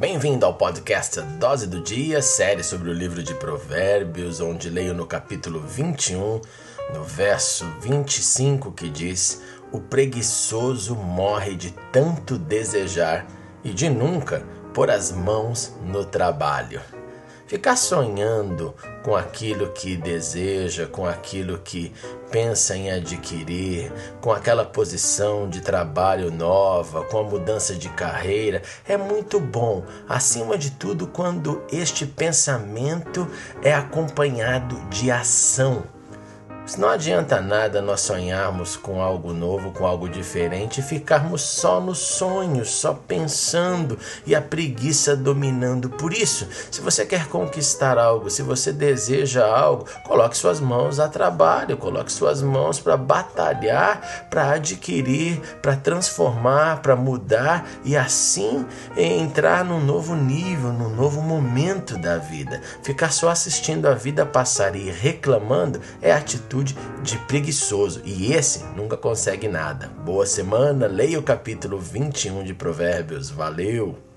bem-vindo ao podcast Dose do Dia, série sobre o livro de Provérbios, onde leio no capítulo 21, no verso 25, que diz: O preguiçoso morre de tanto desejar e de nunca pôr as mãos no trabalho. Ficar sonhando com aquilo que deseja, com aquilo que pensa em adquirir, com aquela posição de trabalho nova, com a mudança de carreira, é muito bom. Acima de tudo, quando este pensamento é acompanhado de ação. Não adianta nada nós sonharmos com algo novo, com algo diferente e ficarmos só no sonho, só pensando e a preguiça dominando. Por isso, se você quer conquistar algo, se você deseja algo, coloque suas mãos a trabalho, coloque suas mãos para batalhar, para adquirir, para transformar, para mudar e assim entrar num novo nível, num novo momento da vida. Ficar só assistindo a vida passar e reclamando é atitude atitude de preguiçoso e esse nunca consegue nada. Boa semana, leia o capítulo 21 de Provérbios. Valeu!